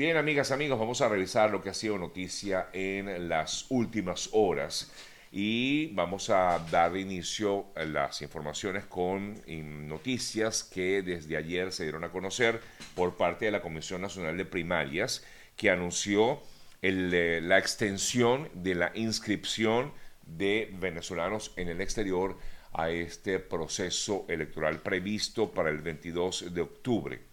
Bien, amigas, amigos, vamos a revisar lo que ha sido noticia en las últimas horas y vamos a dar inicio a las informaciones con noticias que desde ayer se dieron a conocer por parte de la Comisión Nacional de Primarias que anunció eh, la extensión de la inscripción de venezolanos en el exterior a este proceso electoral previsto para el 22 de octubre.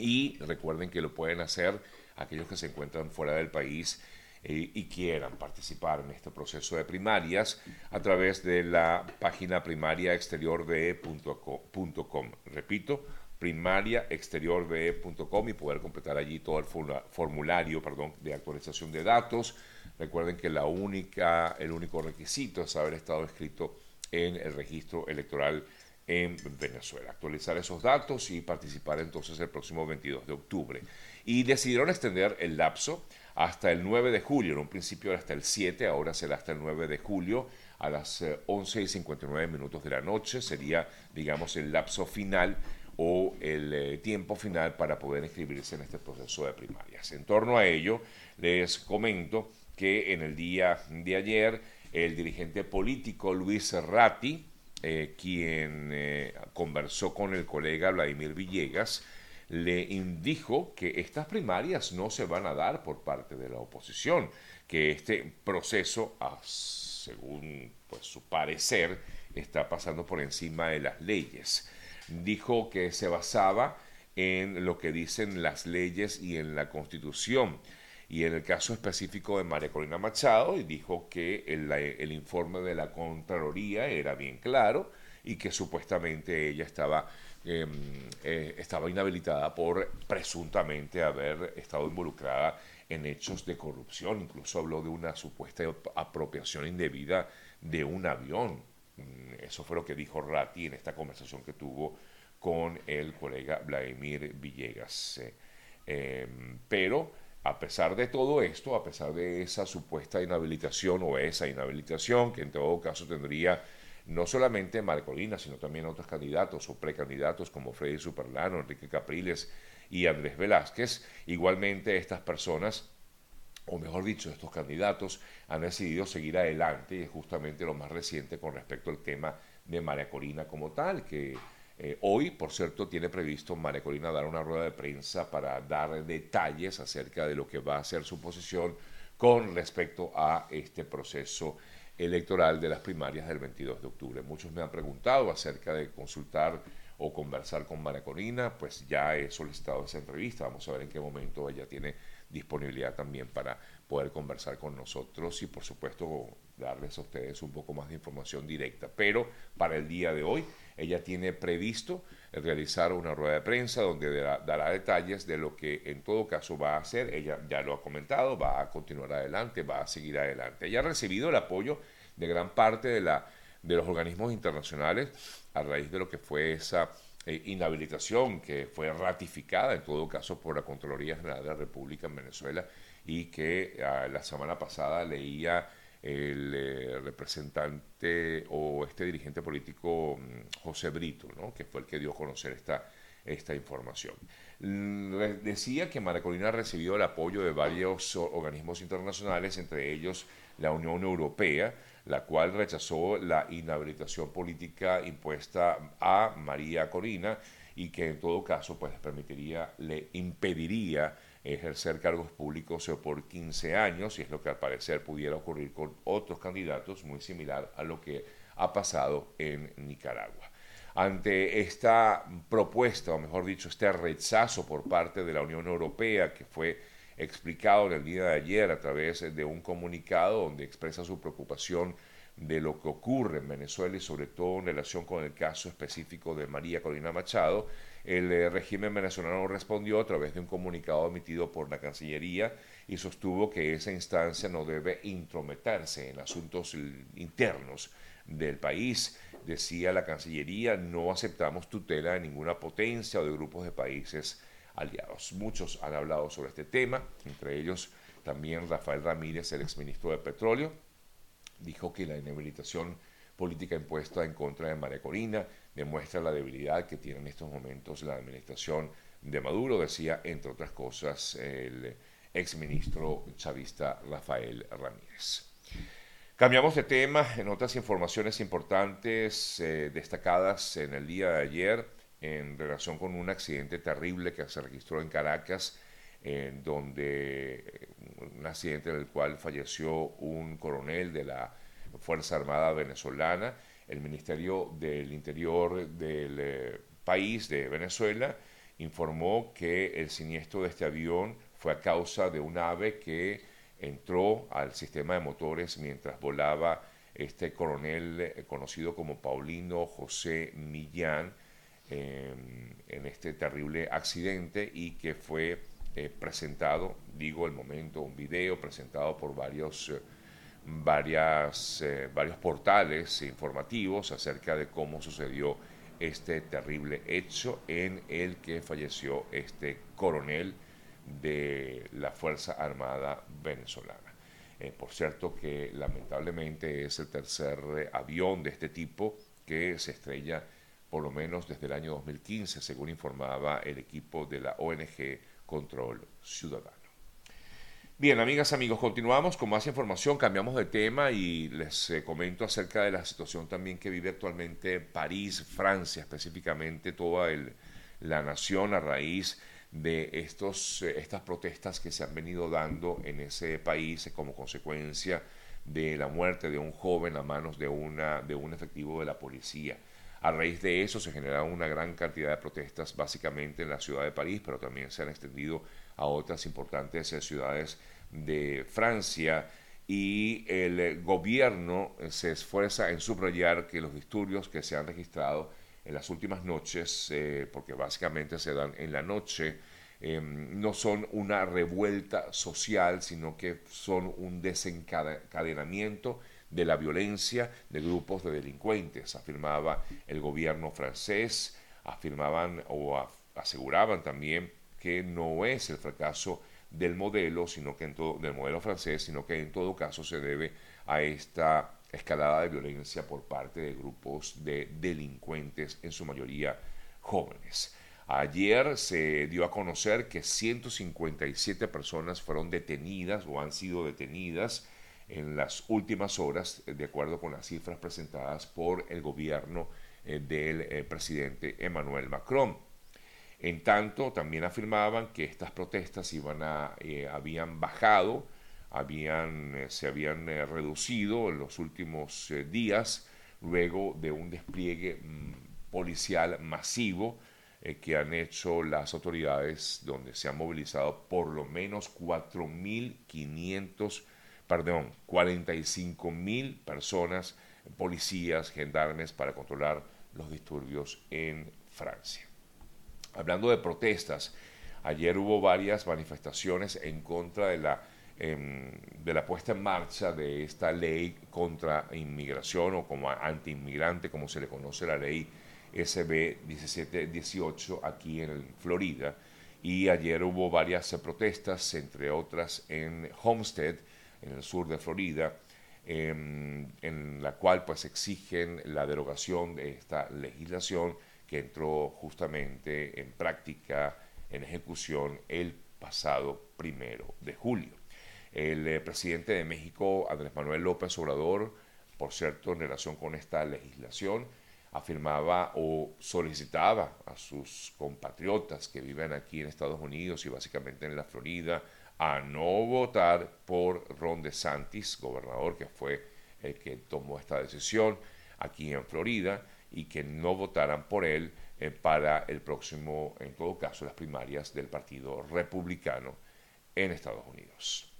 Y recuerden que lo pueden hacer aquellos que se encuentran fuera del país eh, y quieran participar en este proceso de primarias a través de la página primariaexteriorde.com. Repito, primariaexteriorde.com y poder completar allí todo el formulario perdón, de actualización de datos. Recuerden que la única, el único requisito es haber estado escrito en el registro electoral en Venezuela. Actualizar esos datos y participar entonces el próximo 22 de octubre. Y decidieron extender el lapso hasta el 9 de julio. En un principio era hasta el 7, ahora será hasta el 9 de julio a las 11 eh, y 59 minutos de la noche. Sería, digamos, el lapso final o el eh, tiempo final para poder inscribirse en este proceso de primarias. En torno a ello, les comento que en el día de ayer el dirigente político Luis Ratti, eh, quien eh, conversó con el colega Vladimir Villegas, le dijo que estas primarias no se van a dar por parte de la oposición, que este proceso, según pues, su parecer, está pasando por encima de las leyes. Dijo que se basaba en lo que dicen las leyes y en la constitución y en el caso específico de María Corina Machado, y dijo que el, informe de la Contraloría era bien claro y que supuestamente ella estaba, em, eh, estaba inhabilitada por presuntamente haber estado involucrada en hechos de corrupción. Incluso habló de una supuesta apropiación indebida de un avión. Mm, eso fue lo que dijo Ratti en esta conversación que tuvo con el colega Vladimir Villegas. Eh, em, pero a pesar de todo esto, a pesar de esa supuesta inhabilitación o esa inhabilitación, que en todo caso tendría no solamente Marcolina, sino también otros candidatos o precandidatos como Freddy Superlano, Enrique Capriles y Andrés Velázquez, igualmente estas personas, o mejor dicho, estos candidatos han decidido seguir adelante y es justamente lo más reciente con respecto al tema de María Corina como tal, que eh, hoy, por cierto, tiene previsto María Corina dar una rueda de prensa para dar detalles acerca de lo que va a ser su posición con respecto a este proceso electoral de las primarias del 22 de octubre. Muchos me han preguntado acerca de consultar o conversar con María Corina, pues ya he solicitado esa entrevista, vamos a ver en qué momento ella tiene disponibilidad también para poder conversar con nosotros y por supuesto darles a ustedes un poco más de información directa. Pero para el día de hoy ella tiene previsto realizar una rueda de prensa donde dará, detalles de lo que en todo caso va a hacer. Ella ya lo ha comentado, va a continuar adelante, va a seguir adelante. Ella ha recibido el apoyo de gran parte de, la, de los organismos internacionales a raíz de lo que fue esa eh, inhabilitación que fue ratificada en todo caso por la Contraloría General de la República en Venezuela y que ah, la semana pasada leía el eh, representante o este dirigente político mm, José Brito, ¿no? que fue el que dio a conocer esta, esta información. Decía que Maracolina recibió el apoyo de varios organismos internacionales, entre ellos la Unión Europea, la cual rechazó la inhabilitación política impuesta a María Corina y que en todo caso pues permitiría, le impediría ejercer cargos públicos por 15 años, y es lo que al parecer pudiera ocurrir con otros candidatos, muy similar a lo que ha pasado en Nicaragua. Ante esta propuesta, o mejor dicho, este rechazo por parte de la Unión Europea que fue explicado en el día de ayer a través de un comunicado donde expresa su preocupación de lo que ocurre en Venezuela y sobre todo en relación con el caso específico de María Corina Machado, el eh, régimen venezolano respondió a través de un comunicado emitido por la Cancillería y sostuvo que esa instancia no debe intrometerse en asuntos internos del país. Decía la Cancillería, no aceptamos tutela de ninguna potencia o de grupos de países aliados. Muchos han hablado sobre este tema, entre ellos también Rafael Ramírez, el exministro de Petróleo, dijo que la inhabilitación política impuesta en contra de María Corina demuestra la debilidad que tiene en estos momentos la administración de Maduro, decía, entre otras cosas, el exministro chavista Rafael Ramírez. Cambiamos de tema en otras informaciones importantes eh, destacadas en el día de ayer en relación con un accidente terrible que se registró en Caracas, en donde un accidente en el cual falleció un coronel de la Fuerza Armada venezolana. El Ministerio del Interior del eh, país de Venezuela informó que el siniestro de este avión fue a causa de un ave que entró al sistema de motores mientras volaba este coronel eh, conocido como Paulino José Millán em, en este terrible accidente y que fue eh, presentado, digo el momento, un video presentado por varios, eh, varias, varios portales informativos acerca de cómo sucedió este terrible hecho en el que falleció este coronel de la Fuerza Armada venezolana. Eh, por cierto que lamentablemente es el tercer eh, avión de este tipo que se estrella por lo menos desde el año 2015, según informaba el equipo de la ONG Control Ciudadano. Bien, amigas, amigos, continuamos con más información, cambiamos de tema y les eh, comento acerca de la situación también que vive actualmente París, Francia, específicamente toda la nación a raíz de estos, eh, estas protestas que se han venido dando en ese país como consecuencia de la muerte de un joven a manos de, una, de un efectivo de la policía. A raíz de eso se generaron una gran cantidad de protestas básicamente en la ciudad de París, pero también se han extendido a otras importantes eh, ciudades de Francia. Y el gobierno se esfuerza en subrayar que los disturbios que se han registrado en las últimas noches, eh, porque básicamente se dan en la noche, em, no son una revuelta social, sino que son un desencadenamiento de la violencia de grupos de delincuentes, afirmaba el gobierno francés, afirmaban o aseguraban también que no es el fracaso del modelo, sino que en todo, del modelo francés, sino que en todo caso se debe a esta escalada de violencia por parte de grupos de delincuentes, en su mayoría jóvenes. Ayer se dio a conocer que 157 personas fueron detenidas o han sido detenidas en las últimas horas, de acuerdo con las cifras presentadas por el gobierno eh, del eh, presidente Emmanuel Macron. En tanto, también afirmaban que estas protestas iban a, eh, habían bajado habían, eh, se habían eh, reducido en los últimos días luego de un despliegue mm, policial masivo que han hecho las autoridades donde se han movilizado por lo menos 4.500, perdón, 45.000 personas, policías, gendarmes para controlar los disturbios en Francia. Hablando de protestas, ayer hubo varias manifestaciones en contra de la Em, de la puesta en marcha de esta ley contra inmigración o como anti-inmigrante, como se le conoce la ley SB 1718 aquí en Florida. Y ayer hubo varias protestas, entre otras en Homestead, en el sur de Florida, em, en la cual pues exigen la derogación de esta legislación que entró justamente en práctica, en ejecución el pasado primero de julio. El eh, presidente de México, Andrés Manuel López Obrador, por cierto, en relación con esta legislación, afirmaba o solicitaba a sus compatriotas que viven aquí en Estados Unidos y básicamente en la Florida a no votar por Ron DeSantis, gobernador que fue el que tomó esta decisión aquí en Florida, y que no votaran por él eh, para el próximo, en todo caso, las primarias del Partido Republicano en Estados Unidos.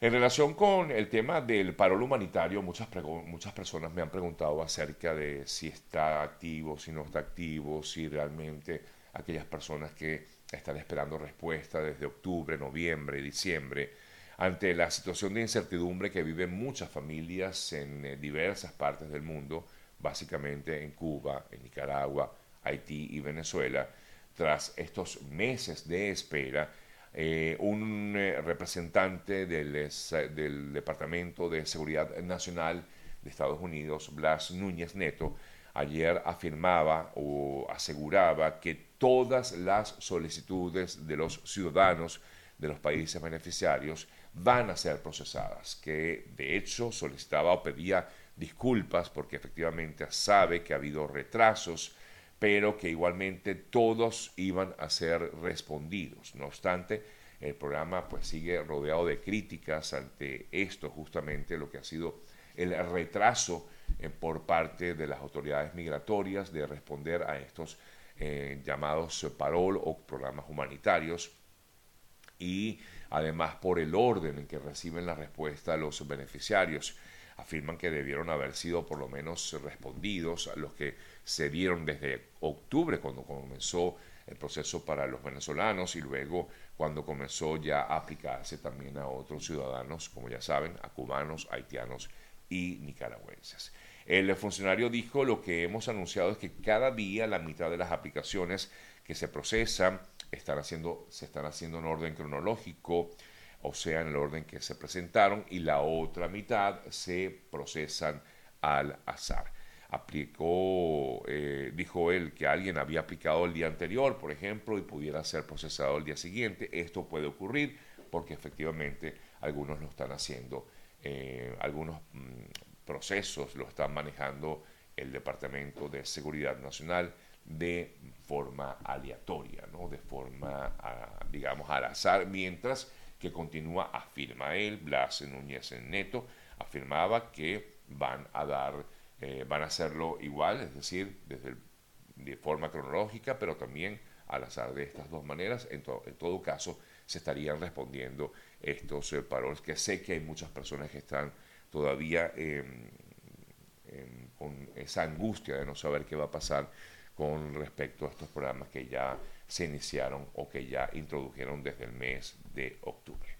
En relación con el tema del paro humanitario, muchas, muchas personas me han preguntado acerca de si está activo, si no está activo, si realmente aquellas personas que están esperando respuesta desde octubre, noviembre, diciembre, ante la situación de incertidumbre que viven muchas familias en eh, diversas partes del mundo, básicamente en Cuba, en Nicaragua, Haití y Venezuela, tras estos meses de espera, eh, un eh, representante del, del, Departamento de Seguridad Nacional de Estados Unidos, Blas Núñez Neto, ayer afirmaba o aseguraba que todas las solicitudes de los ciudadanos de los países beneficiarios van a ser procesadas, que de hecho solicitaba o pedía disculpas porque efectivamente sabe que ha habido retrasos, pero que igualmente todos iban a ser respondidos. No obstante, el programa pues sigue rodeado de críticas ante esto, justamente lo que ha sido el retraso eh, por parte de las autoridades migratorias de responder a estos eh, llamados parol o programas humanitarios y además por el orden en que reciben la respuesta los beneficiarios. Afirman que debieron haber sido por lo menos respondidos a los que se dieron desde octubre cuando comenzó el proceso para los venezolanos y luego cuando comenzó ya a aplicarse también a otros ciudadanos, como ya saben, a cubanos, haitianos y nicaragüenses. El funcionario dijo lo que hemos anunciado es que cada día la mitad de las aplicaciones que se procesan están haciendo, se están haciendo en orden cronológico, o sea, en el orden que se presentaron, y la otra mitad se procesan al azar. Aplicó, eh, dijo él, que alguien había aplicado el día anterior, por ejemplo, y pudiera ser procesado el día siguiente. Esto puede ocurrir porque efectivamente algunos lo están haciendo, eh, algunos mm, procesos lo están manejando el Departamento de Seguridad Nacional de forma aleatoria, ¿no? de forma, ah, digamos, al azar, mientras que continúa, afirma él, Blas Núñez en Neto, afirmaba que van a dar, eh, van a hacerlo igual, es decir, desde de forma cronológica, pero también al azar de estas dos maneras. En, en todo caso, se estarían respondiendo estos eh, paroles, que sé que hay muchas personas que están todavía con esa angustia de no saber qué va a pasar con respecto a estos programas que ya se iniciaron o que ya introdujeron desde el mes de octubre.